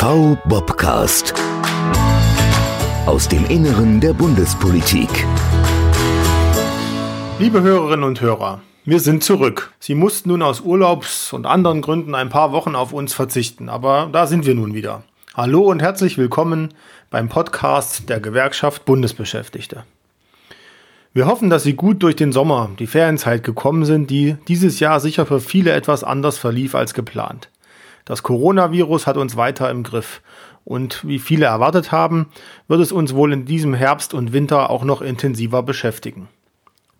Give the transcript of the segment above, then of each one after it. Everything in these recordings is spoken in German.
V-Bobcast. Aus dem Inneren der Bundespolitik. Liebe Hörerinnen und Hörer, wir sind zurück. Sie mussten nun aus Urlaubs- und anderen Gründen ein paar Wochen auf uns verzichten, aber da sind wir nun wieder. Hallo und herzlich willkommen beim Podcast der Gewerkschaft Bundesbeschäftigte. Wir hoffen, dass Sie gut durch den Sommer, die Ferienzeit gekommen sind, die dieses Jahr sicher für viele etwas anders verlief als geplant. Das Coronavirus hat uns weiter im Griff. Und wie viele erwartet haben, wird es uns wohl in diesem Herbst und Winter auch noch intensiver beschäftigen.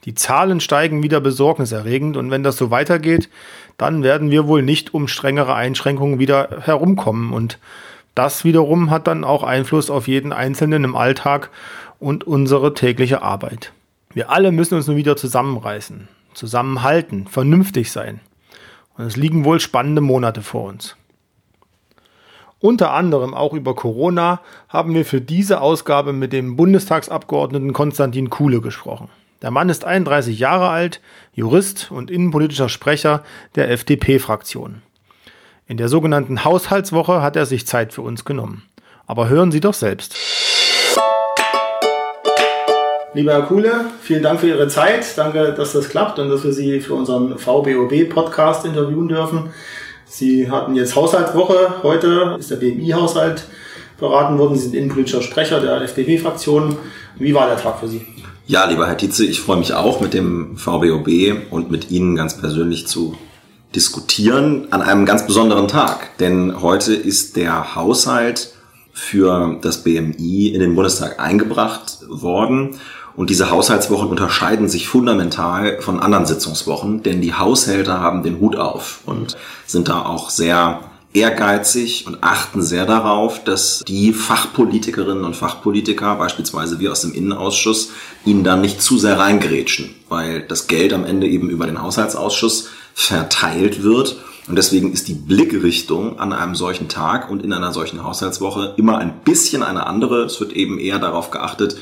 Die Zahlen steigen wieder besorgniserregend und wenn das so weitergeht, dann werden wir wohl nicht um strengere Einschränkungen wieder herumkommen und das wiederum hat dann auch Einfluss auf jeden Einzelnen im Alltag und unsere tägliche Arbeit. Wir alle müssen uns nun wieder zusammenreißen, zusammenhalten, vernünftig sein. Und es liegen wohl spannende Monate vor uns. Unter anderem auch über Corona haben wir für diese Ausgabe mit dem Bundestagsabgeordneten Konstantin Kuhle gesprochen. Der Mann ist 31 Jahre alt, Jurist und innenpolitischer Sprecher der FDP-Fraktion. In der sogenannten Haushaltswoche hat er sich Zeit für uns genommen. Aber hören Sie doch selbst. Lieber Herr Kuhle, vielen Dank für Ihre Zeit. Danke, dass das klappt und dass wir Sie für unseren VBOB-Podcast interviewen dürfen. Sie hatten jetzt Haushaltswoche. Heute ist der BMI-Haushalt beraten worden. Sie sind innenpolitischer Sprecher der FDP-Fraktion. Wie war der Tag für Sie? Ja, lieber Herr Tietze, ich freue mich auch mit dem VBOB und mit Ihnen ganz persönlich zu diskutieren an einem ganz besonderen Tag. Denn heute ist der Haushalt für das BMI in den Bundestag eingebracht worden. Und diese Haushaltswochen unterscheiden sich fundamental von anderen Sitzungswochen, denn die Haushälter haben den Hut auf und sind da auch sehr ehrgeizig und achten sehr darauf, dass die Fachpolitikerinnen und Fachpolitiker, beispielsweise wir aus dem Innenausschuss, ihnen dann nicht zu sehr reingrätschen, weil das Geld am Ende eben über den Haushaltsausschuss verteilt wird. Und deswegen ist die Blickrichtung an einem solchen Tag und in einer solchen Haushaltswoche immer ein bisschen eine andere. Es wird eben eher darauf geachtet,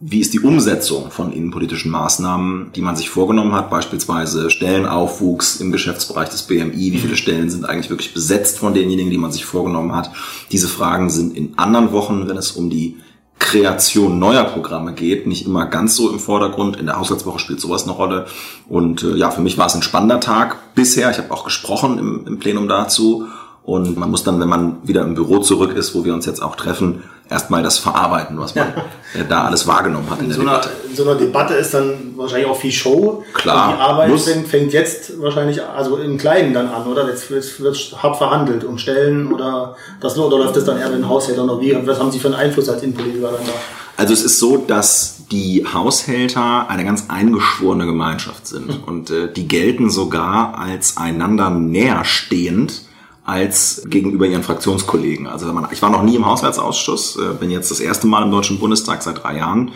wie ist die Umsetzung von innenpolitischen Maßnahmen, die man sich vorgenommen hat, beispielsweise Stellenaufwuchs im Geschäftsbereich des BMI, wie viele Stellen sind eigentlich wirklich besetzt von denjenigen, die man sich vorgenommen hat. Diese Fragen sind in anderen Wochen, wenn es um die Kreation neuer Programme geht, nicht immer ganz so im Vordergrund. In der Haushaltswoche spielt sowas eine Rolle. Und äh, ja, für mich war es ein spannender Tag bisher. Ich habe auch gesprochen im, im Plenum dazu. Und man muss dann, wenn man wieder im Büro zurück ist, wo wir uns jetzt auch treffen, erstmal das verarbeiten, was man ja. da alles wahrgenommen hat in, in der so Debatte. Einer, in so einer Debatte ist dann wahrscheinlich auch viel Show. Klar. Und die Arbeit muss. fängt, jetzt wahrscheinlich, also im Kleinen dann an, oder? Jetzt wird, hart verhandelt um Stellen oder das oder läuft das dann eher mit den Haushältern noch wie? Was haben Sie für einen Einfluss als Innenpolitiker dann da? Also es ist so, dass die Haushälter eine ganz eingeschworene Gemeinschaft sind und äh, die gelten sogar als einander näherstehend als gegenüber ihren Fraktionskollegen. Also ich war noch nie im Haushaltsausschuss, äh, bin jetzt das erste Mal im Deutschen Bundestag seit drei Jahren,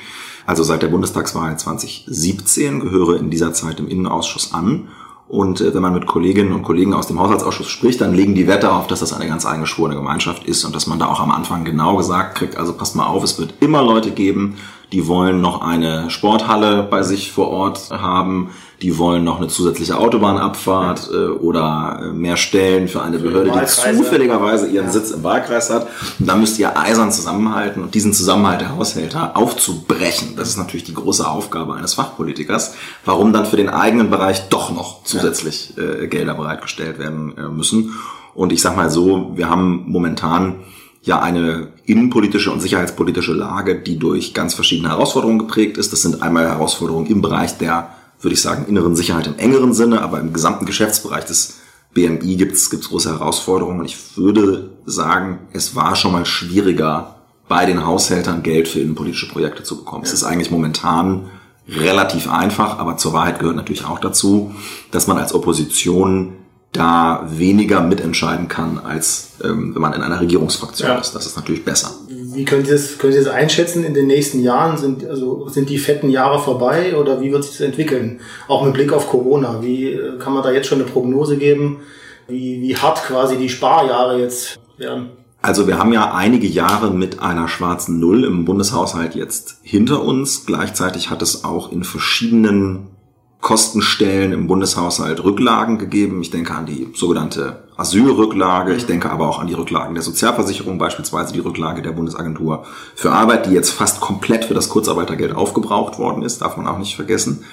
also seit der Bundestagswahl 2017, gehöre in dieser Zeit im Innenausschuss an. Und äh, wenn man mit Kolleginnen und Kollegen aus dem Haushaltsausschuss spricht, dann legen die Wette auf, dass das eine ganz eingeschworene Gemeinschaft ist und dass man da auch am Anfang genau gesagt kriegt, also passt mal auf, es wird immer Leute geben, die wollen noch eine Sporthalle bei sich vor Ort haben, die wollen noch eine zusätzliche Autobahnabfahrt äh, oder äh, mehr Stellen für eine Behörde, die zufälligerweise ihren ja. Sitz im Wahlkreis hat. Und da müsst ihr eisern zusammenhalten und diesen Zusammenhalt der Haushälter aufzubrechen. Das ist natürlich die große Aufgabe eines Fachpolitikers. Warum dann für den eigenen Bereich doch noch zusätzlich äh, Gelder bereitgestellt werden äh, müssen. Und ich sag mal so, wir haben momentan ja eine innenpolitische und sicherheitspolitische Lage, die durch ganz verschiedene Herausforderungen geprägt ist. Das sind einmal Herausforderungen im Bereich der, würde ich sagen, inneren Sicherheit im engeren Sinne, aber im gesamten Geschäftsbereich des BMI gibt es große Herausforderungen. Und ich würde sagen, es war schon mal schwieriger, bei den Haushältern Geld für innenpolitische Projekte zu bekommen. Ja. Es ist eigentlich momentan relativ einfach, aber zur Wahrheit gehört natürlich auch dazu, dass man als Opposition da weniger mitentscheiden kann, als ähm, wenn man in einer Regierungsfraktion ja. ist. Das ist natürlich besser. Wie können Sie, das, können Sie das einschätzen in den nächsten Jahren? Sind, also, sind die fetten Jahre vorbei oder wie wird sich das entwickeln? Auch mit Blick auf Corona. Wie äh, kann man da jetzt schon eine Prognose geben, wie, wie hart quasi die Sparjahre jetzt werden? Also wir haben ja einige Jahre mit einer schwarzen Null im Bundeshaushalt jetzt hinter uns. Gleichzeitig hat es auch in verschiedenen Kostenstellen im Bundeshaushalt Rücklagen gegeben. Ich denke an die sogenannte Asylrücklage. Ich denke aber auch an die Rücklagen der Sozialversicherung, beispielsweise die Rücklage der Bundesagentur für Arbeit, die jetzt fast komplett für das Kurzarbeitergeld aufgebraucht worden ist, darf man auch nicht vergessen.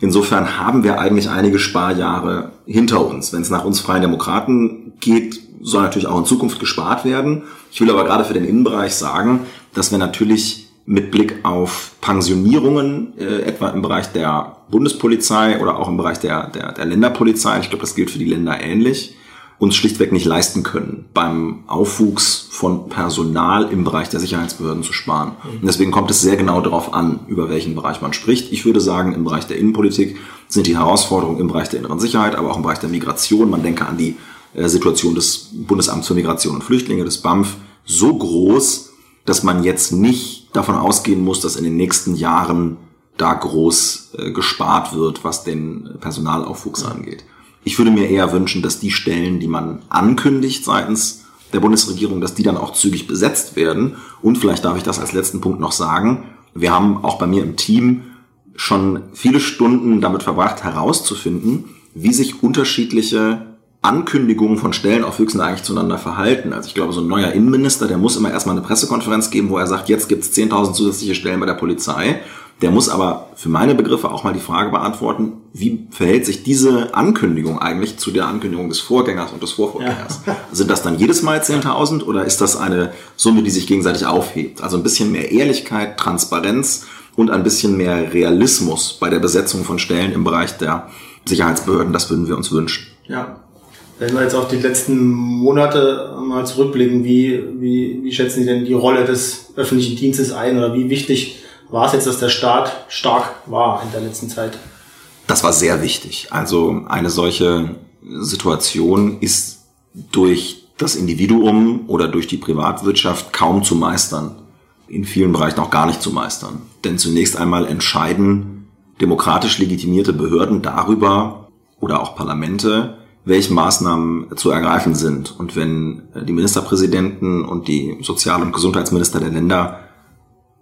Insofern haben wir eigentlich einige Sparjahre hinter uns. Wenn es nach uns Freien Demokraten geht, soll natürlich auch in Zukunft gespart werden. Ich will aber gerade für den Innenbereich sagen, dass wir natürlich mit Blick auf Pensionierungen, äh, etwa im Bereich der Bundespolizei oder auch im Bereich der, der, der Länderpolizei, ich glaube, das gilt für die Länder ähnlich, uns schlichtweg nicht leisten können, beim Aufwuchs von Personal im Bereich der Sicherheitsbehörden zu sparen. Und deswegen kommt es sehr genau darauf an, über welchen Bereich man spricht. Ich würde sagen, im Bereich der Innenpolitik sind die Herausforderungen im Bereich der inneren Sicherheit, aber auch im Bereich der Migration, man denke an die äh, Situation des Bundesamts für Migration und Flüchtlinge, des BAMF, so groß, dass man jetzt nicht davon ausgehen muss, dass in den nächsten Jahren da groß äh, gespart wird, was den Personalaufwuchs angeht. Ich würde mir eher wünschen, dass die Stellen, die man ankündigt seitens der Bundesregierung, dass die dann auch zügig besetzt werden. Und vielleicht darf ich das als letzten Punkt noch sagen. Wir haben auch bei mir im Team schon viele Stunden damit verbracht, herauszufinden, wie sich unterschiedliche Ankündigungen von Stellenaufwüchsen eigentlich zueinander verhalten. Also ich glaube, so ein neuer Innenminister, der muss immer erstmal eine Pressekonferenz geben, wo er sagt, jetzt gibt es 10.000 zusätzliche Stellen bei der Polizei. Der muss aber für meine Begriffe auch mal die Frage beantworten, wie verhält sich diese Ankündigung eigentlich zu der Ankündigung des Vorgängers und des Vorvorgängers? Ja. Sind das dann jedes Mal 10.000 oder ist das eine Summe, die sich gegenseitig aufhebt? Also ein bisschen mehr Ehrlichkeit, Transparenz und ein bisschen mehr Realismus bei der Besetzung von Stellen im Bereich der Sicherheitsbehörden, das würden wir uns wünschen. Ja, wenn wir jetzt auf die letzten Monate mal zurückblicken, wie, wie, wie schätzen Sie denn die Rolle des öffentlichen Dienstes ein oder wie wichtig war es jetzt, dass der Staat stark war in der letzten Zeit? Das war sehr wichtig. Also eine solche Situation ist durch das Individuum oder durch die Privatwirtschaft kaum zu meistern. In vielen Bereichen auch gar nicht zu meistern. Denn zunächst einmal entscheiden demokratisch legitimierte Behörden darüber oder auch Parlamente, welche Maßnahmen zu ergreifen sind. Und wenn die Ministerpräsidenten und die Sozial- und Gesundheitsminister der Länder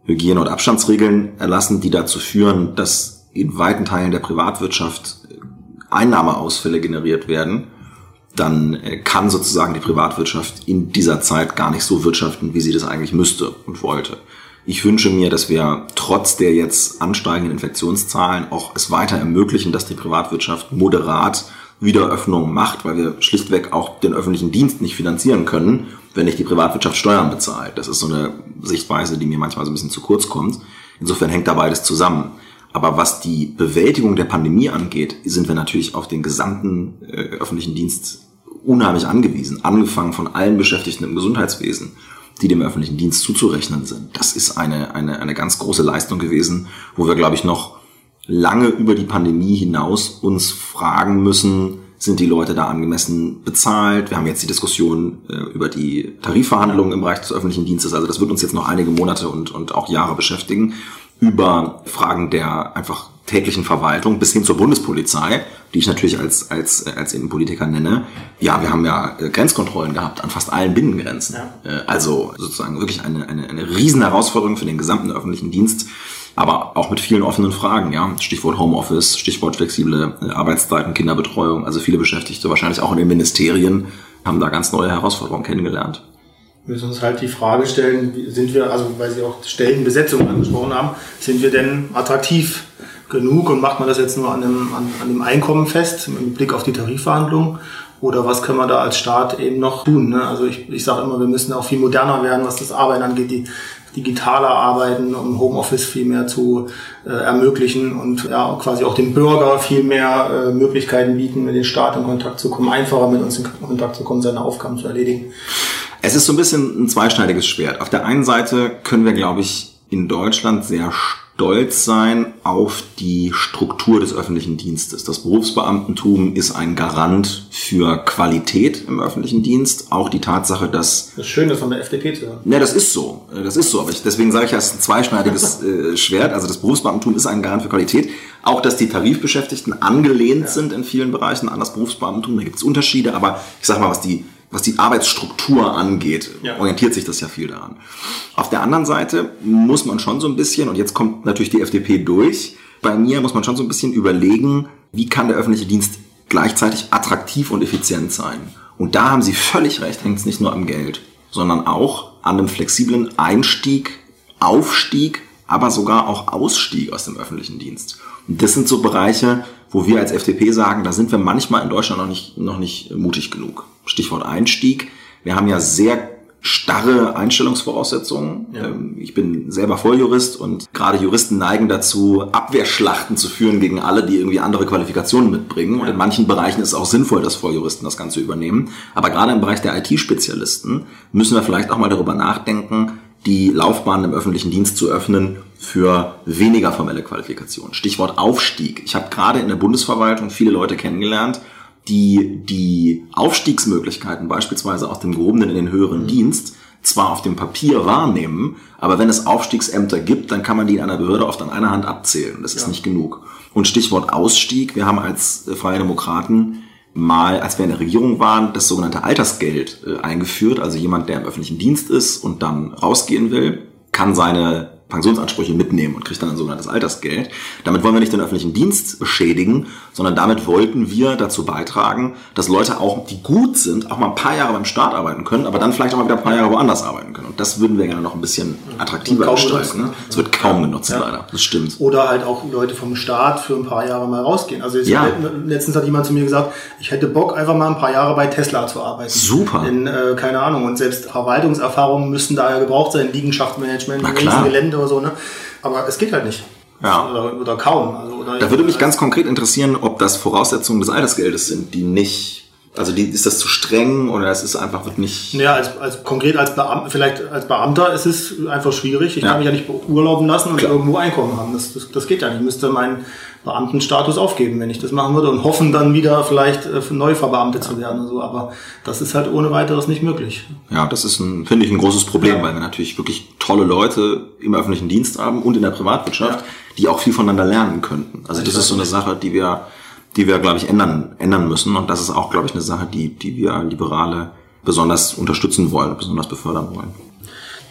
Hygiene- und Abstandsregeln erlassen, die dazu führen, dass in weiten Teilen der Privatwirtschaft Einnahmeausfälle generiert werden, dann äh, kann sozusagen die Privatwirtschaft in dieser Zeit gar nicht so wirtschaften, wie sie das eigentlich müsste und wollte. Ich wünsche mir, dass wir trotz der jetzt ansteigenden Infektionszahlen auch es weiter ermöglichen, dass die Privatwirtschaft moderat Wiederöffnung macht, weil wir schlichtweg auch den öffentlichen Dienst nicht finanzieren können, wenn nicht die Privatwirtschaft Steuern bezahlt. Das ist so eine Sichtweise, die mir manchmal so ein bisschen zu kurz kommt. Insofern hängt da beides zusammen. Aber was die Bewältigung der Pandemie angeht, sind wir natürlich auf den gesamten äh, öffentlichen Dienst unheimlich angewiesen. Angefangen von allen Beschäftigten im Gesundheitswesen, die dem öffentlichen Dienst zuzurechnen sind. Das ist eine, eine, eine ganz große Leistung gewesen, wo wir, glaube ich, noch lange über die Pandemie hinaus uns fragen müssen, sind die Leute da angemessen bezahlt? Wir haben jetzt die Diskussion äh, über die Tarifverhandlungen im Bereich des öffentlichen Dienstes. Also das wird uns jetzt noch einige Monate und, und auch Jahre beschäftigen über Fragen der einfach täglichen Verwaltung bis hin zur Bundespolizei, die ich natürlich als, als, als Innenpolitiker nenne. Ja, wir haben ja äh, Grenzkontrollen gehabt an fast allen Binnengrenzen. Ja. Äh, also sozusagen wirklich eine, eine, eine riesen Herausforderung für den gesamten öffentlichen Dienst aber auch mit vielen offenen Fragen, ja. Stichwort Homeoffice, Stichwort flexible äh, Arbeitszeiten, Kinderbetreuung. Also viele Beschäftigte, wahrscheinlich auch in den Ministerien, haben da ganz neue Herausforderungen kennengelernt. Wir müssen uns halt die Frage stellen, sind wir, also weil Sie auch Stellenbesetzung angesprochen haben, sind wir denn attraktiv genug und macht man das jetzt nur an dem, an, an dem Einkommen fest, mit Blick auf die Tarifverhandlungen? Oder was können wir da als Staat eben noch tun? Ne? Also ich, ich sage immer, wir müssen auch viel moderner werden, was das Arbeiten angeht. Die digitaler arbeiten, um Homeoffice viel mehr zu äh, ermöglichen und ja, quasi auch dem Bürger viel mehr äh, Möglichkeiten bieten, mit dem Staat in Kontakt zu kommen, einfacher mit uns in Kontakt zu kommen, seine Aufgaben zu erledigen. Es ist so ein bisschen ein zweischneidiges Schwert. Auf der einen Seite können wir, glaube ich, in Deutschland sehr stolz sein auf die Struktur des öffentlichen Dienstes. Das Berufsbeamtentum ist ein Garant für Qualität im öffentlichen Dienst. Auch die Tatsache, dass... Das ist schön, das von der FDP zu hören. Ne, das ist so. Das ist so. Aber ich, deswegen sage ich, es ist ein zweischneidiges äh, Schwert. Also das Berufsbeamtentum ist ein Garant für Qualität. Auch, dass die Tarifbeschäftigten angelehnt ja. sind in vielen Bereichen an das Berufsbeamtentum. Da gibt es Unterschiede. Aber ich sage mal, was die was die Arbeitsstruktur angeht, ja. orientiert sich das ja viel daran. Auf der anderen Seite muss man schon so ein bisschen, und jetzt kommt natürlich die FDP durch, bei mir muss man schon so ein bisschen überlegen, wie kann der öffentliche Dienst gleichzeitig attraktiv und effizient sein. Und da haben Sie völlig recht, hängt es nicht nur am Geld, sondern auch an einem flexiblen Einstieg, Aufstieg, aber sogar auch Ausstieg aus dem öffentlichen Dienst. Und das sind so Bereiche, wo wir als FDP sagen, da sind wir manchmal in Deutschland noch nicht, noch nicht mutig genug. Stichwort Einstieg. Wir haben ja sehr starre Einstellungsvoraussetzungen. Ja. Ähm, ich bin selber Volljurist und gerade Juristen neigen dazu, Abwehrschlachten zu führen gegen alle, die irgendwie andere Qualifikationen mitbringen. Ja. Und in manchen Bereichen ist es auch sinnvoll, dass Volljuristen das Ganze übernehmen. Aber gerade im Bereich der IT-Spezialisten müssen wir vielleicht auch mal darüber nachdenken, die Laufbahn im öffentlichen Dienst zu öffnen für weniger formelle Qualifikationen. Stichwort Aufstieg. Ich habe gerade in der Bundesverwaltung viele Leute kennengelernt, die die Aufstiegsmöglichkeiten beispielsweise aus dem gehobenen in den höheren mhm. Dienst zwar auf dem Papier wahrnehmen, aber wenn es Aufstiegsämter gibt, dann kann man die in einer Behörde oft an einer Hand abzählen. Das ist ja. nicht genug. Und Stichwort Ausstieg. Wir haben als äh, Freie Demokraten mal, als wir in der Regierung waren, das sogenannte Altersgeld äh, eingeführt. Also jemand, der im öffentlichen Dienst ist und dann rausgehen will, kann seine Pensionsansprüche mitnehmen und kriegt dann ein sogenanntes Altersgeld. Damit wollen wir nicht den öffentlichen Dienst beschädigen, sondern damit wollten wir dazu beitragen, dass Leute auch, die gut sind, auch mal ein paar Jahre beim Staat arbeiten können, aber dann vielleicht auch mal wieder ein paar Jahre woanders arbeiten können. Und das würden wir gerne noch ein bisschen attraktiver gestalten. Ne? Das wird kaum genutzt, ja. leider. Das stimmt. Oder halt auch Leute vom Staat für ein paar Jahre mal rausgehen. Also ja. letztens hat jemand zu mir gesagt, ich hätte Bock, einfach mal ein paar Jahre bei Tesla zu arbeiten. Super. In, äh, keine Ahnung. Und selbst Verwaltungserfahrungen müssten da ja gebraucht sein, Liegenschaftsmanagement, Gelände oder so. Ne? Aber es geht halt nicht. Ja. Oder, oder kaum. Also, oder da würde mich ganz konkret interessieren, ob das Voraussetzungen des Altersgeldes sind, die nicht also die, ist das zu streng oder es ist einfach wird nicht. Ja, als, als konkret als Beamter, vielleicht als Beamter ist es einfach schwierig. Ich ja. kann mich ja nicht beurlauben lassen und Klar. irgendwo Einkommen haben. Das, das, das geht ja nicht. Ich müsste meinen Beamtenstatus aufgeben, wenn ich das machen würde und hoffen dann wieder vielleicht äh, neu verbeamtet zu werden. So. Aber das ist halt ohne weiteres nicht möglich. Ja, das ist ein, finde ich, ein großes Problem, ja. weil wir natürlich wirklich tolle Leute im öffentlichen Dienst haben und in der Privatwirtschaft, ja. die auch viel voneinander lernen könnten. Also das ist so eine Sache, die wir die wir, glaube ich, ändern, ändern müssen. Und das ist auch, glaube ich, eine Sache, die, die wir Liberale besonders unterstützen wollen, besonders befördern wollen.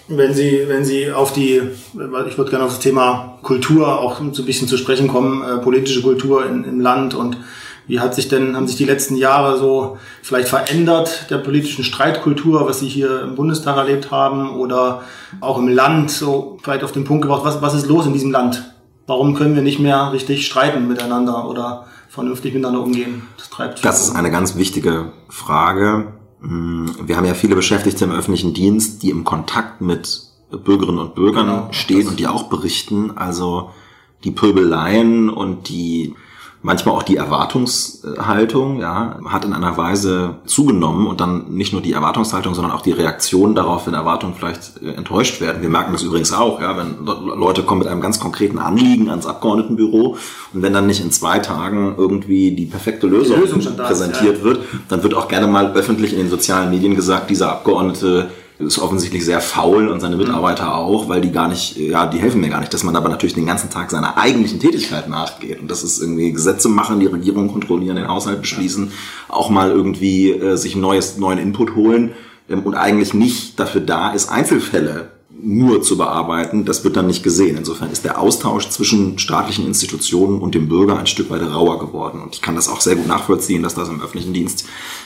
Wenn Sie, wenn Sie auf die, ich würde gerne auf das Thema Kultur auch so ein bisschen zu sprechen kommen, äh, politische Kultur in, im Land und wie hat sich denn, haben sich die letzten Jahre so vielleicht verändert der politischen Streitkultur, was Sie hier im Bundestag erlebt haben oder auch im Land so vielleicht auf den Punkt gebracht, was, was ist los in diesem Land? Warum können wir nicht mehr richtig streiten miteinander oder vernünftig miteinander umgehen. Das treibt. Das ist eine ganz wichtige Frage. Hm, wir haben ja viele Beschäftigte im öffentlichen Dienst, die im Kontakt mit Bürgerinnen und Bürgern genau, stehen und die auch berichten. Also die Pöbeleien und die manchmal auch die Erwartungshaltung, ja, hat in einer Weise zugenommen und dann nicht nur die Erwartungshaltung, sondern auch die Reaktion darauf, wenn Erwartungen vielleicht äh, enttäuscht werden. Wir merken das übrigens auch, ja, wenn Leute kommen mit einem ganz konkreten Anliegen ans Abgeordnetenbüro und wenn dann nicht in zwei Tagen irgendwie die perfekte Lösung, die Lösung präsentiert ist, ja. wird, dann wird auch gerne mal öffentlich in den sozialen Medien gesagt, dieser Abgeordnete ist offensichtlich sehr faul und seine Mitarbeiter mhm. auch, weil die gar nicht, ja, die helfen mir gar nicht, dass man aber natürlich den ganzen Tag seiner eigentlichen Tätigkeit nachgeht. Und das ist irgendwie Gesetze machen, die Regierung kontrollieren, den Haushalt beschließen, auch mal irgendwie äh, sich neues, neuen Input holen ähm, und eigentlich nicht dafür da ist, Einzelfälle nur zu bearbeiten, das wird dann nicht gesehen. Insofern ist der Austausch zwischen staatlichen Institutionen und dem Bürger ein Stück weit rauer geworden. Und ich kann das auch sehr gut nachvollziehen, dass das im öffentlichen Dienst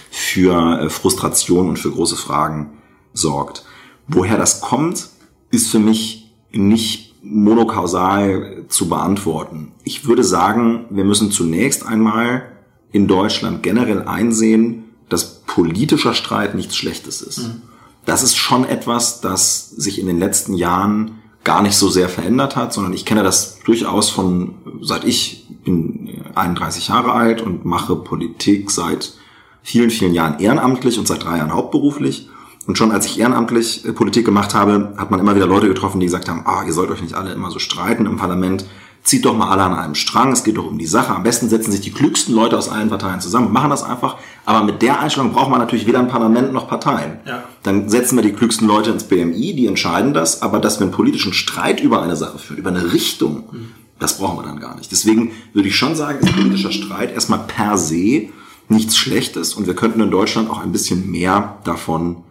für äh, Frustration und für große Fragen sorgt. Woher das kommt, ist für mich nicht monokausal zu beantworten. Ich würde sagen, wir müssen zunächst einmal in Deutschland generell einsehen, dass politischer Streit nichts Schlechtes ist. Mhm. Das ist schon etwas, das sich in den letzten Jahren gar nicht so sehr verändert hat, sondern ich kenne das durchaus von, seit ich bin 31 Jahre alt und mache Politik seit vielen, vielen Jahren ehrenamtlich und seit drei Jahren hauptberuflich. Und schon als ich ehrenamtlich äh, Politik gemacht habe, hat man immer wieder Leute getroffen, die gesagt haben, ah, ihr sollt euch nicht alle immer so streiten im Parlament. Zieht doch mal alle an einem Strang, es geht doch um die Sache. Am besten setzen sich die klügsten Leute aus allen Parteien zusammen, machen das einfach. Aber mit der Einstellung braucht man natürlich weder ein Parlament noch Parteien. Ja. Dann setzen wir die klügsten Leute ins BMI, die entscheiden das. Aber dass wir einen politischen Streit über eine Sache führen, über eine Richtung, mhm. das brauchen wir dann gar nicht. Deswegen würde ich schon sagen, ist politischer Streit erstmal per se nichts Schlechtes. Und wir könnten in Deutschland auch ein bisschen mehr davon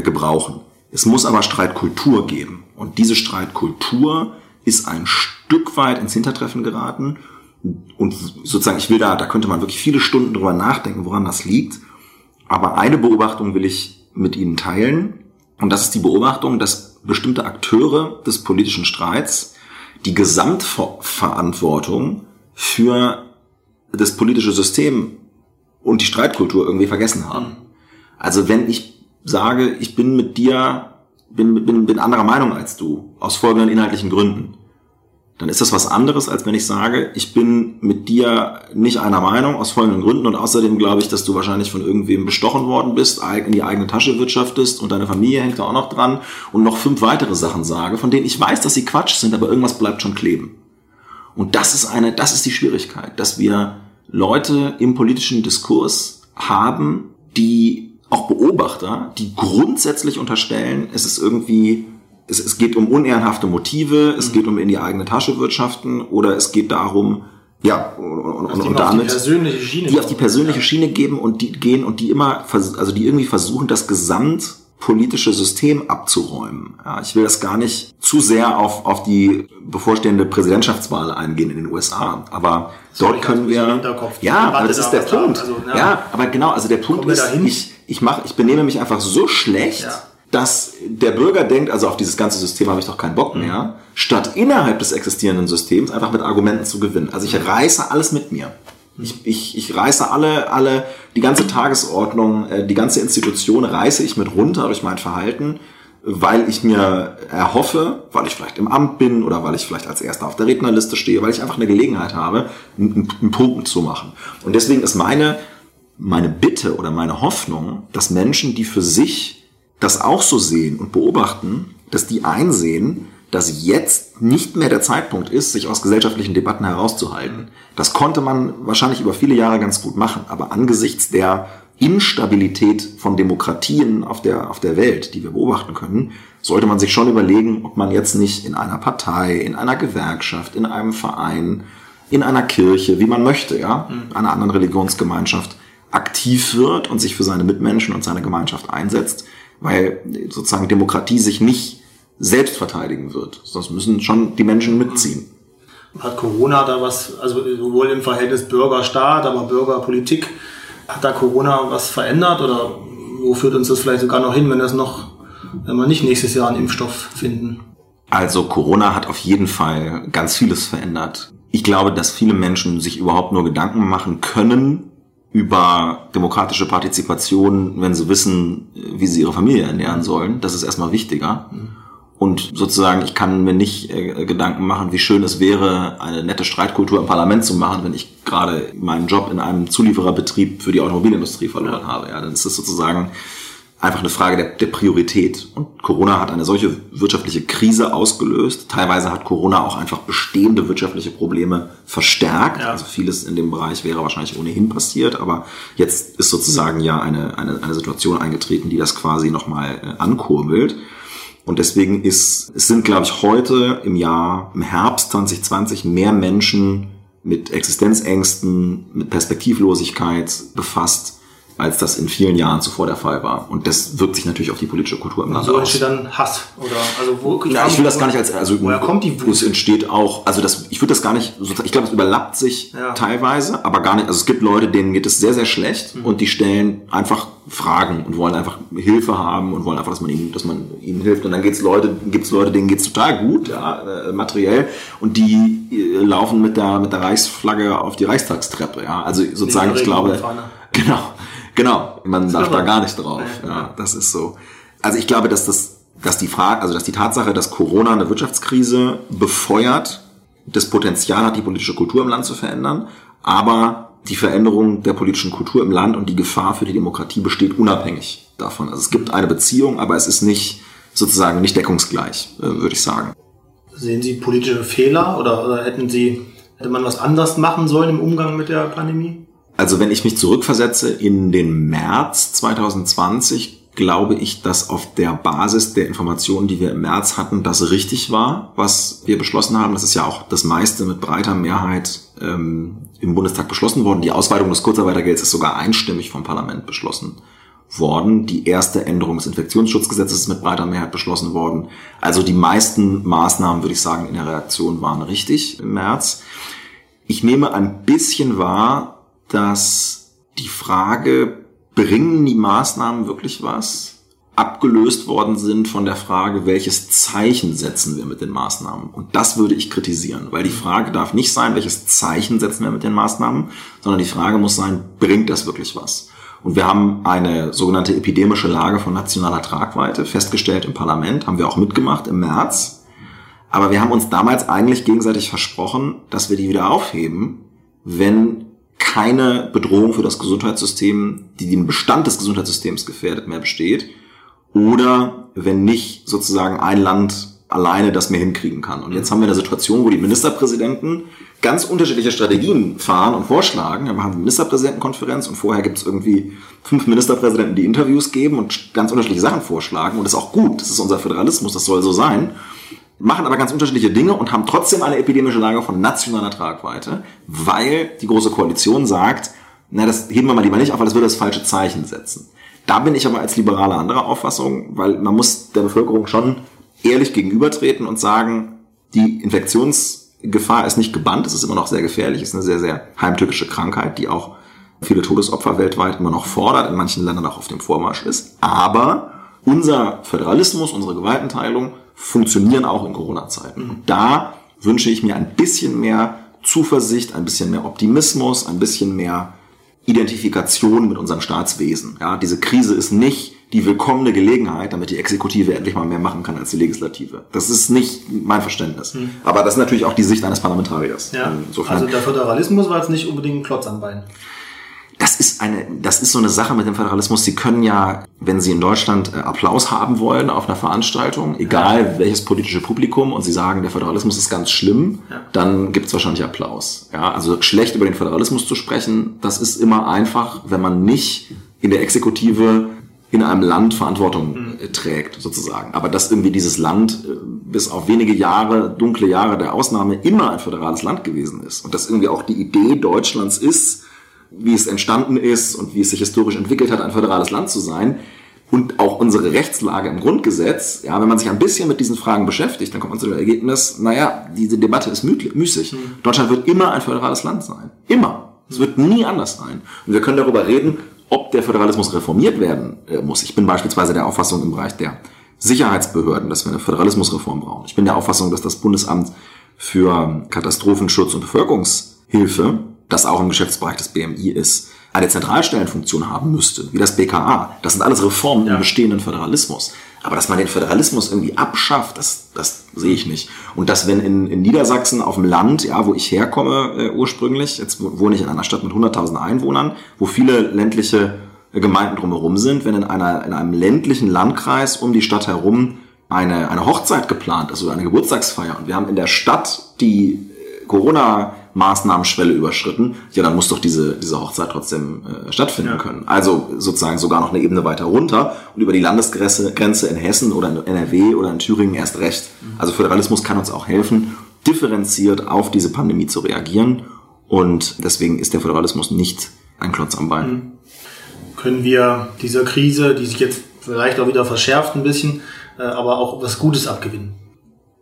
gebrauchen. Es muss aber Streitkultur geben. Und diese Streitkultur ist ein Stück Stück weit ins Hintertreffen geraten. Und sozusagen, ich will da, da könnte man wirklich viele Stunden drüber nachdenken, woran das liegt. Aber eine Beobachtung will ich mit Ihnen teilen. Und das ist die Beobachtung, dass bestimmte Akteure des politischen Streits die Gesamtverantwortung für das politische System und die Streitkultur irgendwie vergessen haben. Also wenn ich sage, ich bin mit dir, bin, bin, bin anderer Meinung als du, aus folgenden inhaltlichen Gründen, dann ist das was anderes, als wenn ich sage, ich bin mit dir nicht einer Meinung aus folgenden Gründen und außerdem glaube ich, dass du wahrscheinlich von irgendwem bestochen worden bist, in die eigene Tasche wirtschaftest und deine Familie hängt da auch noch dran und noch fünf weitere Sachen sage, von denen ich weiß, dass sie Quatsch sind, aber irgendwas bleibt schon kleben. Und das ist eine, das ist die Schwierigkeit, dass wir Leute im politischen Diskurs haben, die auch Beobachter, die grundsätzlich unterstellen, es ist irgendwie, es, es geht um unehrenhafte Motive, es mhm. geht um in die eigene Tasche wirtschaften oder es geht darum, ja, und, also und damit, die, persönliche Schiene die auf die persönliche ja. Schiene geben und die gehen und die immer, also die irgendwie versuchen, das Gesamt politische System abzuräumen. Ja, ich will das gar nicht zu sehr auf, auf die bevorstehende Präsidentschaftswahl eingehen in den USA, aber so, dort können wir, ja, aber das ist der Punkt. Also, ja. ja. aber genau, also der Punkt ist, ich, ich mache, ich benehme mich einfach so schlecht, ja. dass der Bürger denkt, also auf dieses ganze System habe ich doch keinen Bock mehr, mhm. statt innerhalb des existierenden Systems einfach mit Argumenten zu gewinnen. Also ich reiße alles mit mir. Ich, ich, ich reiße alle, alle, die ganze Tagesordnung, äh, die ganze Institution reiße ich mit runter durch mein Verhalten, weil ich mir erhoffe, weil ich vielleicht im Amt bin oder weil ich vielleicht als Erster auf der Rednerliste stehe, weil ich einfach eine Gelegenheit habe, einen, einen Punkt zu machen. Und deswegen ist meine, meine Bitte oder meine Hoffnung, dass Menschen, die für sich das auch so sehen und beobachten, dass die einsehen, dass jetzt nicht mehr der Zeitpunkt ist, sich aus gesellschaftlichen Debatten herauszuhalten. Das konnte man wahrscheinlich über viele Jahre ganz gut machen, aber angesichts der Instabilität von Demokratien auf der, auf der Welt, die wir beobachten können, sollte man sich schon überlegen, ob man jetzt nicht in einer Partei, in einer Gewerkschaft, in einem Verein, in einer Kirche, wie man möchte, ja, mhm. einer anderen Religionsgemeinschaft aktiv wird und sich für seine Mitmenschen und seine Gemeinschaft einsetzt, weil sozusagen Demokratie sich nicht selbst verteidigen wird. Das müssen schon die Menschen mitziehen. Hat Corona da was, also sowohl im Verhältnis Bürger-Staat, aber Bürger-Politik, hat da Corona was verändert oder wo führt uns das vielleicht sogar noch hin, wenn das noch, wenn wir nicht nächstes Jahr einen Impfstoff finden? Also Corona hat auf jeden Fall ganz vieles verändert. Ich glaube, dass viele Menschen sich überhaupt nur Gedanken machen können über demokratische Partizipation, wenn sie wissen, wie sie ihre Familie ernähren sollen. Das ist erstmal wichtiger. Und sozusagen, ich kann mir nicht äh, Gedanken machen, wie schön es wäre, eine nette Streitkultur im Parlament zu machen, wenn ich gerade meinen Job in einem Zuliefererbetrieb für die Automobilindustrie verloren habe. Ja, dann ist das sozusagen einfach eine Frage der, der Priorität. Und Corona hat eine solche wirtschaftliche Krise ausgelöst. Teilweise hat Corona auch einfach bestehende wirtschaftliche Probleme verstärkt. Ja. Also vieles in dem Bereich wäre wahrscheinlich ohnehin passiert, aber jetzt ist sozusagen ja eine, eine, eine Situation eingetreten, die das quasi nochmal äh, ankurbelt. Und deswegen ist, es sind, glaube ich, heute im Jahr, im Herbst 2020 mehr Menschen mit Existenzängsten, mit Perspektivlosigkeit befasst, als das in vielen Jahren zuvor der Fall war. Und das wirkt sich natürlich auf die politische Kultur im Land aus. So entsteht dann Hass oder also wo ja, ich will das gar nicht als also woher kommt die Wut? Es entsteht auch also das ich würde das gar nicht ich glaube es überlappt sich ja. teilweise, aber gar nicht also es gibt Leute, denen geht es sehr sehr schlecht mhm. und die stellen einfach Fragen und wollen einfach Hilfe haben und wollen einfach, dass man ihnen, dass man ihnen hilft. Und dann geht's Leute, gibt's Leute, denen geht's total gut, ja, äh, materiell, und die äh, laufen mit der mit der Reichsflagge auf die Reichstagstreppe. Ja, also sozusagen, ich glaube, genau, Genau, man sagt da gar nicht drauf. Ja, das ist so. Also ich glaube, dass das, dass die Frage, also dass die Tatsache, dass Corona eine Wirtschaftskrise befeuert, das Potenzial hat, die politische Kultur im Land zu verändern, aber die Veränderung der politischen Kultur im Land und die Gefahr für die Demokratie besteht unabhängig davon. Also es gibt eine Beziehung, aber es ist nicht sozusagen nicht deckungsgleich, äh, würde ich sagen. Sehen Sie politische Fehler oder, oder hätten Sie hätte man was anders machen sollen im Umgang mit der Pandemie? Also wenn ich mich zurückversetze in den März 2020, glaube ich, dass auf der Basis der Informationen, die wir im März hatten, das richtig war, was wir beschlossen haben. Das ist ja auch das meiste mit breiter Mehrheit ähm, im Bundestag beschlossen worden. Die Ausweitung des Kurzarbeitergelds ist sogar einstimmig vom Parlament beschlossen worden. Die erste Änderung des Infektionsschutzgesetzes ist mit breiter Mehrheit beschlossen worden. Also die meisten Maßnahmen, würde ich sagen, in der Reaktion waren richtig im März. Ich nehme ein bisschen wahr, dass die Frage, bringen die Maßnahmen wirklich was? abgelöst worden sind von der Frage, welches Zeichen setzen wir mit den Maßnahmen. Und das würde ich kritisieren, weil die Frage darf nicht sein, welches Zeichen setzen wir mit den Maßnahmen, sondern die Frage muss sein, bringt das wirklich was? Und wir haben eine sogenannte epidemische Lage von nationaler Tragweite festgestellt im Parlament, haben wir auch mitgemacht im März. Aber wir haben uns damals eigentlich gegenseitig versprochen, dass wir die wieder aufheben, wenn keine Bedrohung für das Gesundheitssystem, die den Bestand des Gesundheitssystems gefährdet, mehr besteht oder wenn nicht sozusagen ein Land alleine das mehr hinkriegen kann. Und jetzt haben wir eine Situation, wo die Ministerpräsidenten ganz unterschiedliche Strategien fahren und vorschlagen. Wir haben eine Ministerpräsidentenkonferenz und vorher gibt es irgendwie fünf Ministerpräsidenten, die Interviews geben und ganz unterschiedliche Sachen vorschlagen. Und das ist auch gut, das ist unser Föderalismus, das soll so sein. Machen aber ganz unterschiedliche Dinge und haben trotzdem eine epidemische Lage von nationaler Tragweite, weil die Große Koalition sagt, na, das heben wir mal lieber nicht auf, weil das würde das falsche Zeichen setzen. Da bin ich aber als Liberaler anderer Auffassung, weil man muss der Bevölkerung schon ehrlich gegenübertreten und sagen, die Infektionsgefahr ist nicht gebannt, es ist immer noch sehr gefährlich, es ist eine sehr, sehr heimtückische Krankheit, die auch viele Todesopfer weltweit immer noch fordert, in manchen Ländern auch auf dem Vormarsch ist. Aber unser Föderalismus, unsere Gewaltenteilung funktionieren auch in Corona-Zeiten. Und da wünsche ich mir ein bisschen mehr Zuversicht, ein bisschen mehr Optimismus, ein bisschen mehr Identifikation mit unserem Staatswesen. Ja, diese Krise ist nicht die willkommene Gelegenheit, damit die Exekutive endlich mal mehr machen kann als die Legislative. Das ist nicht mein Verständnis. Hm. Aber das ist natürlich auch die Sicht eines Parlamentariers. Ja. Insofern. Also der Föderalismus war jetzt nicht unbedingt ein Klotz am Bein das ist eine, das ist so eine Sache mit dem Föderalismus. Sie können ja, wenn Sie in Deutschland äh, Applaus haben wollen auf einer Veranstaltung, egal welches politische Publikum, und Sie sagen, der Föderalismus ist ganz schlimm, dann gibt es wahrscheinlich Applaus. Ja, also schlecht über den Föderalismus zu sprechen, das ist immer einfach, wenn man nicht in der Exekutive in einem Land Verantwortung mhm. trägt, sozusagen. Aber dass irgendwie dieses Land äh, bis auf wenige Jahre, dunkle Jahre der Ausnahme immer ein föderales Land gewesen ist und dass irgendwie auch die Idee Deutschlands ist, wie es entstanden ist und wie es sich historisch entwickelt hat, ein föderales Land zu sein. Und auch unsere Rechtslage im Grundgesetz, ja, wenn man sich ein bisschen mit diesen Fragen beschäftigt, dann kommt man zu dem Ergebnis, naja, diese Debatte ist müßig. Mhm. Deutschland wird immer ein föderales Land sein. Immer. Es wird nie anders sein. Und wir können darüber reden, ob der Föderalismus reformiert werden äh, muss. Ich bin beispielsweise der Auffassung im Bereich der Sicherheitsbehörden, dass wir eine Föderalismusreform brauchen. Ich bin der Auffassung, dass das Bundesamt für Katastrophenschutz und Bevölkerungshilfe das auch im Geschäftsbereich des BMI ist, eine Zentralstellenfunktion haben müsste, wie das BKA. Das sind alles Reformen ja. im bestehenden Föderalismus. Aber dass man den Föderalismus irgendwie abschafft, das, das sehe ich nicht. Und dass wenn in, in Niedersachsen auf dem Land, ja, wo ich herkomme äh, ursprünglich, jetzt wohne ich in einer Stadt mit 100.000 Einwohnern, wo viele ländliche Gemeinden drumherum sind, wenn in, einer, in einem ländlichen Landkreis um die Stadt herum eine, eine Hochzeit geplant ist oder eine Geburtstagsfeier und wir haben in der Stadt die äh, Corona Maßnahmenschwelle überschritten, ja, dann muss doch diese, diese Hochzeit trotzdem äh, stattfinden ja. können. Also sozusagen sogar noch eine Ebene weiter runter und über die Landesgrenze Grenze in Hessen oder in NRW oder in Thüringen erst recht. Also Föderalismus kann uns auch helfen, differenziert auf diese Pandemie zu reagieren und deswegen ist der Föderalismus nicht ein Klotz am Bein. Mhm. Können wir dieser Krise, die sich jetzt vielleicht auch wieder verschärft ein bisschen, äh, aber auch was Gutes abgewinnen?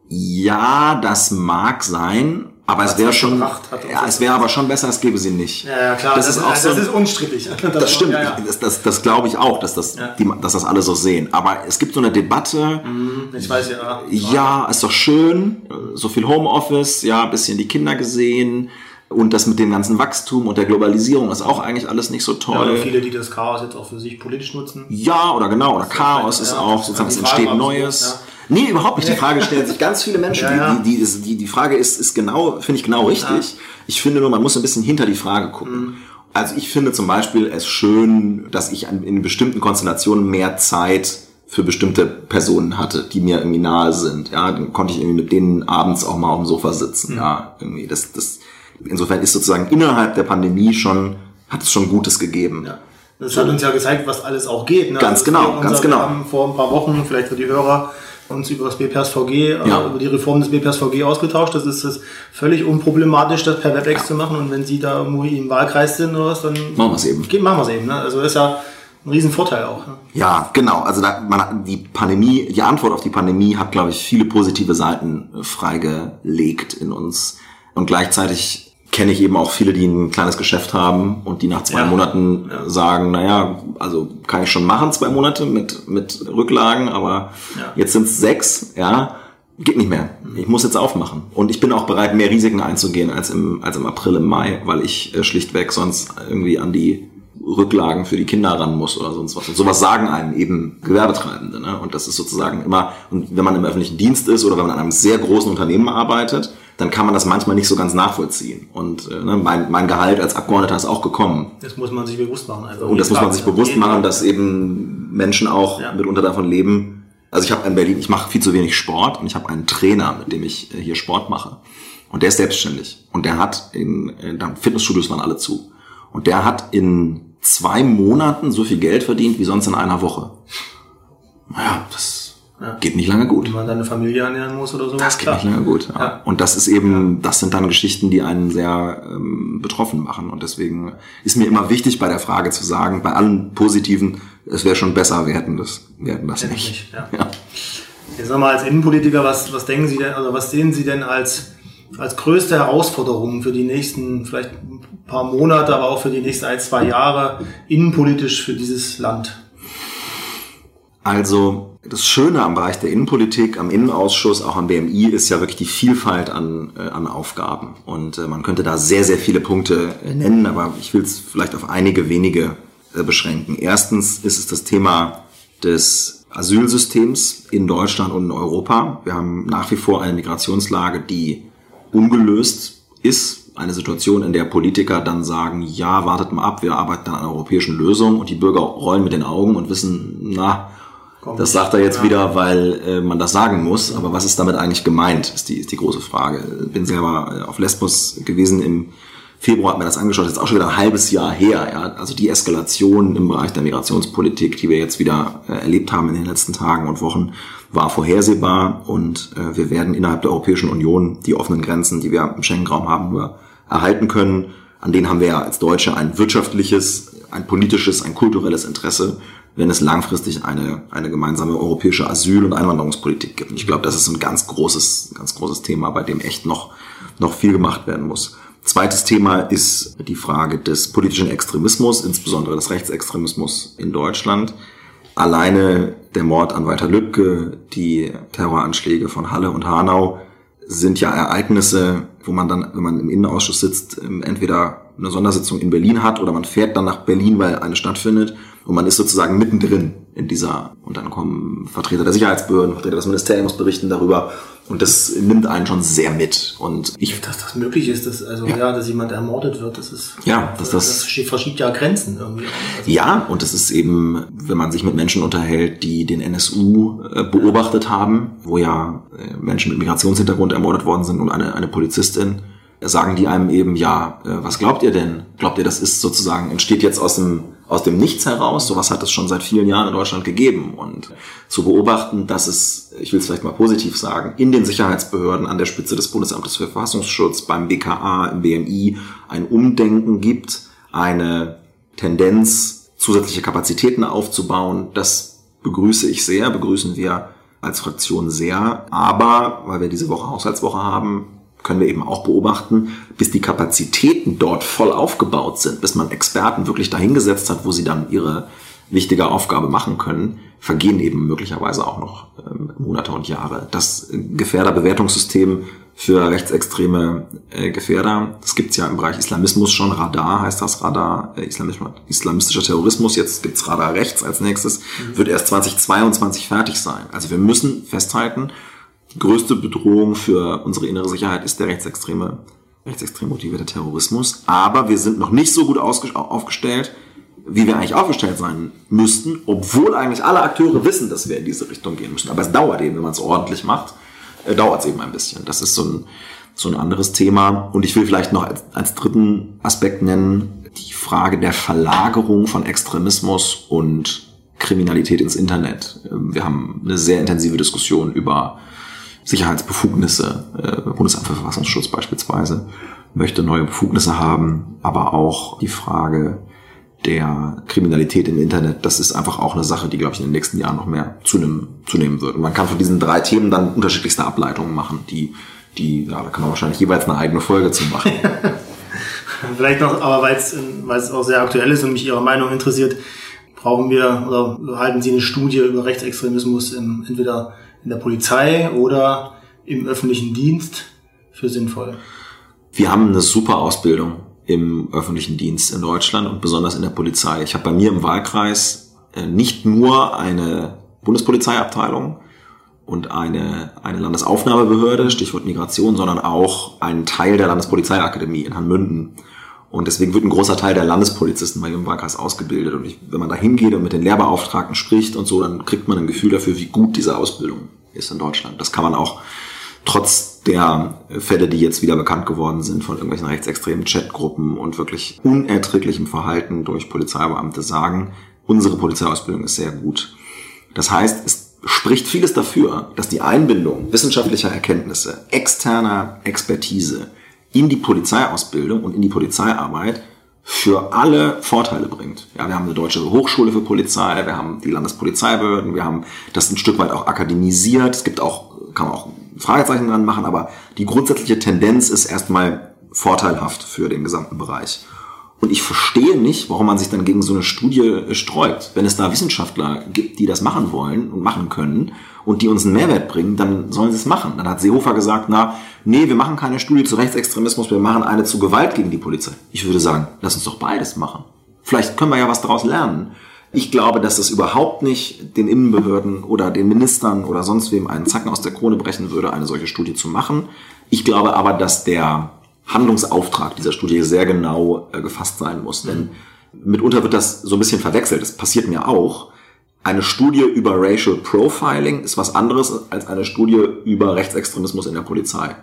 Ja, das mag sein, aber es wäre schon, ja, es wäre aber schon besser, es gäbe sie nicht. Ja, ja klar, das, das ist auch das so, ist unstrittig. Das, das stimmt, ja, ja. das, das, das glaube ich auch, dass das, die, dass das alle so sehen. Aber es gibt so eine Debatte. Mhm, ich weiß ja. Ja, ist doch schön, so viel Homeoffice, ja, bisschen die Kinder gesehen. Und das mit dem ganzen Wachstum und der Globalisierung ist auch eigentlich alles nicht so toll. Ja, oder viele, die das Chaos jetzt auch für sich politisch nutzen. Ja, oder genau, oder Chaos ist auch sozusagen, es entsteht Neues. Nee, überhaupt nicht. Die Frage stellen sich ganz viele Menschen. Ja. Die, die, die, die Frage ist, ist genau, finde ich genau richtig. Ich finde nur, man muss ein bisschen hinter die Frage gucken. Mhm. Also ich finde zum Beispiel es schön, dass ich in bestimmten Konstellationen mehr Zeit für bestimmte Personen hatte, die mir irgendwie nahe sind. Ja, dann konnte ich irgendwie mit denen abends auch mal auf dem Sofa sitzen. Mhm. Ja, irgendwie das, das. Insofern ist sozusagen innerhalb der Pandemie schon hat es schon Gutes gegeben. Ja. Das hat uns ja gezeigt, was alles auch geht. Ne? Ganz also genau, ganz genau. Vor ein paar Wochen, vielleicht für die Hörer, uns über das BPSVG, äh, ja. über die Reform des BPSVG ausgetauscht. Das ist das völlig unproblematisch, das per WebEx ja. zu machen. Und wenn Sie da irgendwo im Wahlkreis sind oder was, dann machen wir es eben. Machen wir es eben. Ne? Also ist ja ein Riesenvorteil auch. Ne? Ja, genau. Also da, man, die Pandemie, die Antwort auf die Pandemie hat, glaube ich, viele positive Seiten äh, freigelegt in uns. Und gleichzeitig kenne ich eben auch viele, die ein kleines Geschäft haben und die nach zwei ja. Monaten ja. sagen, naja, also kann ich schon machen, zwei Monate mit, mit Rücklagen, aber ja. jetzt sind es sechs, ja, geht nicht mehr. Ich muss jetzt aufmachen. Und ich bin auch bereit, mehr Risiken einzugehen als im, als im April, im Mai, weil ich äh, schlichtweg sonst irgendwie an die Rücklagen für die Kinder ran muss oder sonst was. Und sowas sagen einem eben Gewerbetreibende. Ne? Und das ist sozusagen immer, und wenn man im öffentlichen Dienst ist oder wenn man an einem sehr großen Unternehmen arbeitet, dann kann man das manchmal nicht so ganz nachvollziehen. Und äh, ne, mein, mein Gehalt als Abgeordneter ist auch gekommen. Das muss man sich bewusst machen. Also und das muss man sich bewusst machen, dass eben Menschen auch ja. mitunter davon leben. Also ich habe in Berlin, ich mache viel zu wenig Sport und ich habe einen Trainer, mit dem ich äh, hier Sport mache. Und der ist selbstständig. Und der hat in, in Fitnessstudios waren alle zu. Und der hat in zwei Monaten so viel Geld verdient wie sonst in einer Woche. Naja, das ja. geht nicht lange gut. Wenn man deine Familie ernähren muss oder so. Das geht klar. nicht lange gut. Ja. Ja. Und das ist eben, das sind dann Geschichten, die einen sehr ähm, betroffen machen. Und deswegen ist mir immer wichtig, bei der Frage zu sagen, bei allen Positiven, es wäre schon besser, wir hätten das, wir hätten das nicht. nicht ja. Jetzt nochmal als Innenpolitiker, was, was denken Sie denn, also was sehen Sie denn als, als größte Herausforderung für die nächsten vielleicht paar Monate, aber auch für die nächsten ein, zwei Jahre innenpolitisch für dieses Land? Also das Schöne am Bereich der Innenpolitik, am Innenausschuss, auch am BMI, ist ja wirklich die Vielfalt an, äh, an Aufgaben. Und äh, man könnte da sehr, sehr viele Punkte äh, nennen, aber ich will es vielleicht auf einige wenige äh, beschränken. Erstens ist es das Thema des Asylsystems in Deutschland und in Europa. Wir haben nach wie vor eine Migrationslage, die ungelöst ist, eine Situation, in der Politiker dann sagen, ja, wartet mal ab, wir arbeiten an einer europäischen Lösung und die Bürger rollen mit den Augen und wissen, na, das sagt er jetzt wieder, weil äh, man das sagen muss. Aber was ist damit eigentlich gemeint, ist die, ist die große Frage. Bin selber äh, auf Lesbos gewesen im Februar, hat mir das angeschaut, das ist auch schon wieder ein halbes Jahr her. Ja? Also die Eskalation im Bereich der Migrationspolitik, die wir jetzt wieder äh, erlebt haben in den letzten Tagen und Wochen, war vorhersehbar und äh, wir werden innerhalb der Europäischen Union die offenen Grenzen, die wir im Schengen-Raum haben, nur erhalten können. An denen haben wir ja als Deutsche ein wirtschaftliches, ein politisches, ein kulturelles Interesse, wenn es langfristig eine, eine gemeinsame europäische Asyl- und Einwanderungspolitik gibt. Und ich glaube, das ist ein ganz großes, ganz großes Thema, bei dem echt noch, noch viel gemacht werden muss. Zweites Thema ist die Frage des politischen Extremismus, insbesondere des Rechtsextremismus in Deutschland. Alleine der Mord an Walter Lübcke, die Terroranschläge von Halle und Hanau sind ja Ereignisse, wo man dann, wenn man im Innenausschuss sitzt, ähm, entweder eine Sondersitzung in Berlin hat oder man fährt dann nach Berlin, weil eine stattfindet und man ist sozusagen mittendrin in dieser, und dann kommen Vertreter der Sicherheitsbehörden, Vertreter des Ministeriums berichten darüber und das nimmt einen schon sehr mit. Und ich, dass das möglich ist, dass, also, ja. ja dass jemand ermordet wird, das ist, ja, dass das, das verschiebt ja Grenzen irgendwie. Also ja, und das ist eben, wenn man sich mit Menschen unterhält, die den NSU äh, beobachtet haben, wo ja äh, Menschen mit Migrationshintergrund ermordet worden sind und eine, eine Polizistin, sagen die einem eben, ja, äh, was glaubt ihr denn? Glaubt ihr, das ist sozusagen, entsteht jetzt aus dem, aus dem Nichts heraus? Sowas hat es schon seit vielen Jahren in Deutschland gegeben. Und zu beobachten, dass es, ich will es vielleicht mal positiv sagen, in den Sicherheitsbehörden an der Spitze des Bundesamtes für Verfassungsschutz, beim BKA, im BMI ein Umdenken gibt, eine Tendenz, zusätzliche Kapazitäten aufzubauen, das begrüße ich sehr, begrüßen wir als Fraktion sehr. Aber, weil wir diese Woche Haushaltswoche haben, können wir eben auch beobachten, bis die Kapazitäten dort voll aufgebaut sind, bis man Experten wirklich dahingesetzt hat, wo sie dann ihre wichtige Aufgabe machen können, vergehen eben möglicherweise auch noch ähm, Monate und Jahre. Das Gefährderbewertungssystem für rechtsextreme äh, Gefährder, das gibt's ja im Bereich Islamismus schon, Radar heißt das, Radar, äh, islamistischer Terrorismus, jetzt gibt's Radar rechts als nächstes, mhm. wird erst 2022 fertig sein. Also wir müssen festhalten, die größte Bedrohung für unsere innere Sicherheit ist der rechtsextreme, rechtsextrem motivierte Terrorismus. Aber wir sind noch nicht so gut aufgestellt, wie wir eigentlich aufgestellt sein müssten, obwohl eigentlich alle Akteure wissen, dass wir in diese Richtung gehen müssen. Aber es dauert eben, wenn man es ordentlich macht, äh, dauert es eben ein bisschen. Das ist so ein, so ein anderes Thema. Und ich will vielleicht noch als, als dritten Aspekt nennen, die Frage der Verlagerung von Extremismus und Kriminalität ins Internet. Ähm, wir haben eine sehr intensive Diskussion über Sicherheitsbefugnisse, äh, Bundesamt für Verfassungsschutz beispielsweise, möchte neue Befugnisse haben, aber auch die Frage der Kriminalität im Internet, das ist einfach auch eine Sache, die, glaube ich, in den nächsten Jahren noch mehr zunehmen, zunehmen wird. Und man kann von diesen drei Themen dann unterschiedlichste Ableitungen machen, die, die, ja, da kann man wahrscheinlich jeweils eine eigene Folge zu machen. Vielleicht noch, aber weil es, auch sehr aktuell ist und mich Ihre Meinung interessiert, brauchen wir oder halten Sie eine Studie über Rechtsextremismus im, entweder in der Polizei oder im öffentlichen Dienst für sinnvoll? Wir haben eine super Ausbildung im öffentlichen Dienst in Deutschland und besonders in der Polizei. Ich habe bei mir im Wahlkreis äh, nicht nur eine Bundespolizeiabteilung und eine, eine Landesaufnahmebehörde, Stichwort Migration, sondern auch einen Teil der Landespolizeiakademie in Hanmünden. Und deswegen wird ein großer Teil der Landespolizisten bei im Wahlkreis ausgebildet. Und ich, wenn man da hingeht und mit den Lehrbeauftragten spricht und so, dann kriegt man ein Gefühl dafür, wie gut diese Ausbildung ist in Deutschland. Das kann man auch trotz der Fälle, die jetzt wieder bekannt geworden sind von irgendwelchen rechtsextremen Chatgruppen und wirklich unerträglichem Verhalten durch Polizeibeamte sagen, unsere Polizeiausbildung ist sehr gut. Das heißt, es spricht vieles dafür, dass die Einbindung wissenschaftlicher Erkenntnisse, externer Expertise in die Polizeiausbildung und in die Polizeiarbeit für alle Vorteile bringt. Ja, wir haben eine deutsche Hochschule für Polizei, wir haben die Landespolizeibehörden, wir haben das ein Stück weit auch akademisiert. Es gibt auch, kann man auch Fragezeichen dran machen, aber die grundsätzliche Tendenz ist erstmal vorteilhaft für den gesamten Bereich. Und ich verstehe nicht, warum man sich dann gegen so eine Studie sträubt. Wenn es da Wissenschaftler gibt, die das machen wollen und machen können und die uns einen Mehrwert bringen, dann sollen sie es machen. Dann hat Seehofer gesagt, na, nee, wir machen keine Studie zu Rechtsextremismus, wir machen eine zu Gewalt gegen die Polizei. Ich würde sagen, lass uns doch beides machen. Vielleicht können wir ja was daraus lernen. Ich glaube, dass das überhaupt nicht den Innenbehörden oder den Ministern oder sonst wem einen Zacken aus der Krone brechen würde, eine solche Studie zu machen. Ich glaube aber, dass der Handlungsauftrag dieser Studie sehr genau äh, gefasst sein muss. Denn mitunter wird das so ein bisschen verwechselt. Das passiert mir auch. Eine Studie über Racial Profiling ist was anderes als eine Studie über Rechtsextremismus in der Polizei.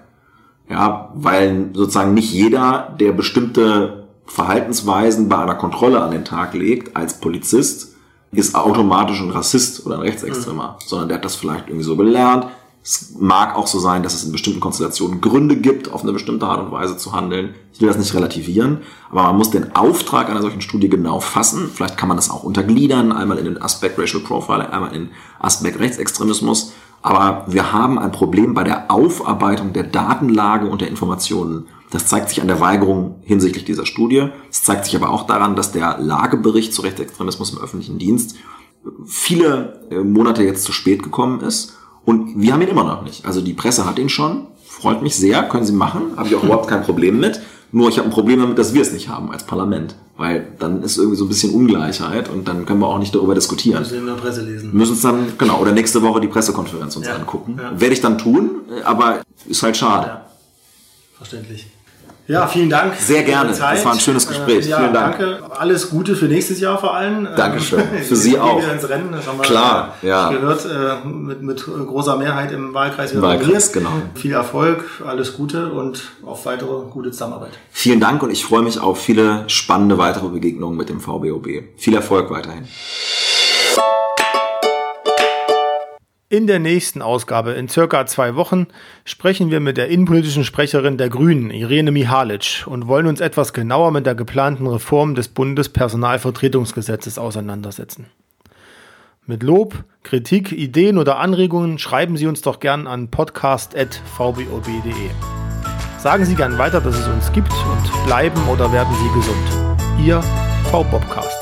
Ja, weil sozusagen nicht jeder, der bestimmte Verhaltensweisen bei einer Kontrolle an den Tag legt als Polizist, ist automatisch ein Rassist oder ein Rechtsextremer, mhm. sondern der hat das vielleicht irgendwie so gelernt. Es mag auch so sein, dass es in bestimmten Konstellationen Gründe gibt, auf eine bestimmte Art und Weise zu handeln. Ich will das nicht relativieren, aber man muss den Auftrag einer solchen Studie genau fassen. Vielleicht kann man das auch untergliedern, einmal in den Aspekt Racial Profiling, einmal in Aspekt Rechtsextremismus. Aber wir haben ein Problem bei der Aufarbeitung der Datenlage und der Informationen das zeigt sich an der Weigerung hinsichtlich dieser Studie. Es zeigt sich aber auch daran, dass der Lagebericht zu Rechtsextremismus im öffentlichen Dienst viele äh, Monate jetzt zu spät gekommen ist. Und wir haben ihn immer noch nicht. Also die Presse hat ihn schon. Freut mich sehr, können Sie machen. Habe ich auch überhaupt kein Problem mit. Nur ich habe ein Problem damit, dass wir es nicht haben als Parlament. Weil dann ist irgendwie so ein bisschen Ungleichheit und dann können wir auch nicht darüber diskutieren. Müssen wir in der Presse lesen. Müssen uns dann, genau, oder nächste Woche die Pressekonferenz uns ja, angucken. Ja. Werde ich dann tun, aber ist halt schade. Ja, verständlich. Ja, vielen Dank. Sehr gerne. Das war ein schönes Gespräch. Äh, ja, vielen Dank. Danke. Alles Gute für nächstes Jahr vor allem. Dankeschön. Für Sie auch. Wieder ins Rennen. Das haben wir Klar, ja. gehört äh, mit, mit großer Mehrheit im Wahlkreis. Wahlkreis, genau. Viel Erfolg, alles Gute und auf weitere gute Zusammenarbeit. Vielen Dank und ich freue mich auf viele spannende weitere Begegnungen mit dem VBOB. Viel Erfolg weiterhin. In der nächsten Ausgabe, in circa zwei Wochen, sprechen wir mit der innenpolitischen Sprecherin der Grünen, Irene Mihalic, und wollen uns etwas genauer mit der geplanten Reform des Bundespersonalvertretungsgesetzes auseinandersetzen. Mit Lob, Kritik, Ideen oder Anregungen schreiben Sie uns doch gern an podcast.vbob.de. Sagen Sie gern weiter, dass es uns gibt und bleiben oder werden Sie gesund. Ihr VBobcast.